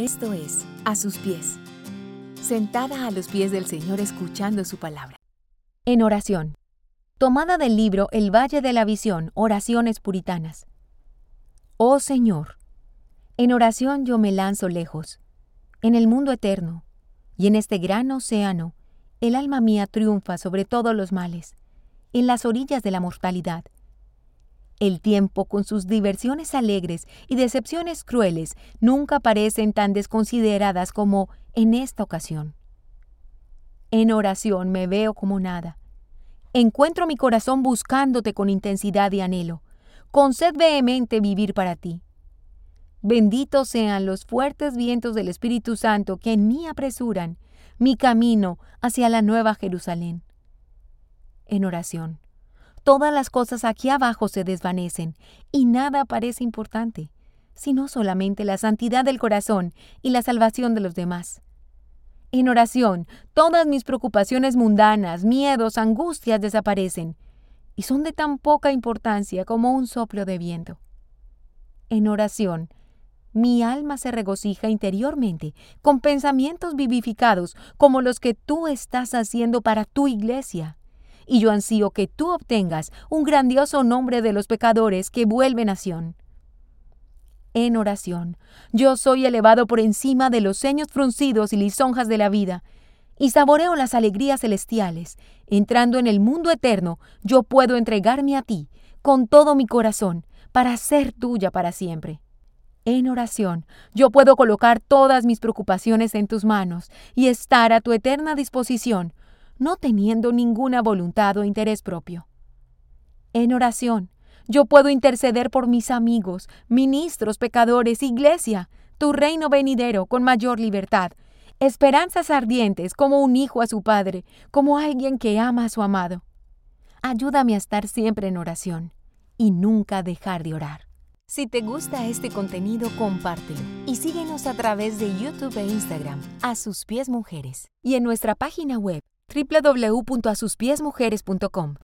Esto es A sus pies. Sentada a los pies del Señor escuchando su palabra. En oración. Tomada del libro El Valle de la Visión, Oraciones Puritanas. Oh Señor, en oración yo me lanzo lejos, en el mundo eterno, y en este gran océano, el alma mía triunfa sobre todos los males, en las orillas de la mortalidad el tiempo, con sus diversiones alegres y decepciones crueles, nunca parecen tan desconsideradas como en esta ocasión. En oración me veo como nada. Encuentro mi corazón buscándote con intensidad y anhelo, con sed vehemente vivir para ti. Benditos sean los fuertes vientos del Espíritu Santo que en mí apresuran mi camino hacia la nueva Jerusalén. En oración todas las cosas aquí abajo se desvanecen y nada parece importante, sino solamente la santidad del corazón y la salvación de los demás. En oración, todas mis preocupaciones mundanas, miedos, angustias desaparecen y son de tan poca importancia como un soplo de viento. En oración, mi alma se regocija interiormente con pensamientos vivificados como los que tú estás haciendo para tu iglesia y yo ansío que tú obtengas un grandioso nombre de los pecadores que vuelven a Sión. En oración, yo soy elevado por encima de los ceños fruncidos y lisonjas de la vida, y saboreo las alegrías celestiales. Entrando en el mundo eterno, yo puedo entregarme a ti con todo mi corazón, para ser tuya para siempre. En oración, yo puedo colocar todas mis preocupaciones en tus manos y estar a tu eterna disposición, no teniendo ninguna voluntad o interés propio. En oración, yo puedo interceder por mis amigos, ministros, pecadores, iglesia, tu reino venidero con mayor libertad, esperanzas ardientes como un hijo a su padre, como alguien que ama a su amado. Ayúdame a estar siempre en oración y nunca dejar de orar. Si te gusta este contenido, compártelo y síguenos a través de YouTube e Instagram, a sus pies mujeres, y en nuestra página web www.asuspiesmujeres.com.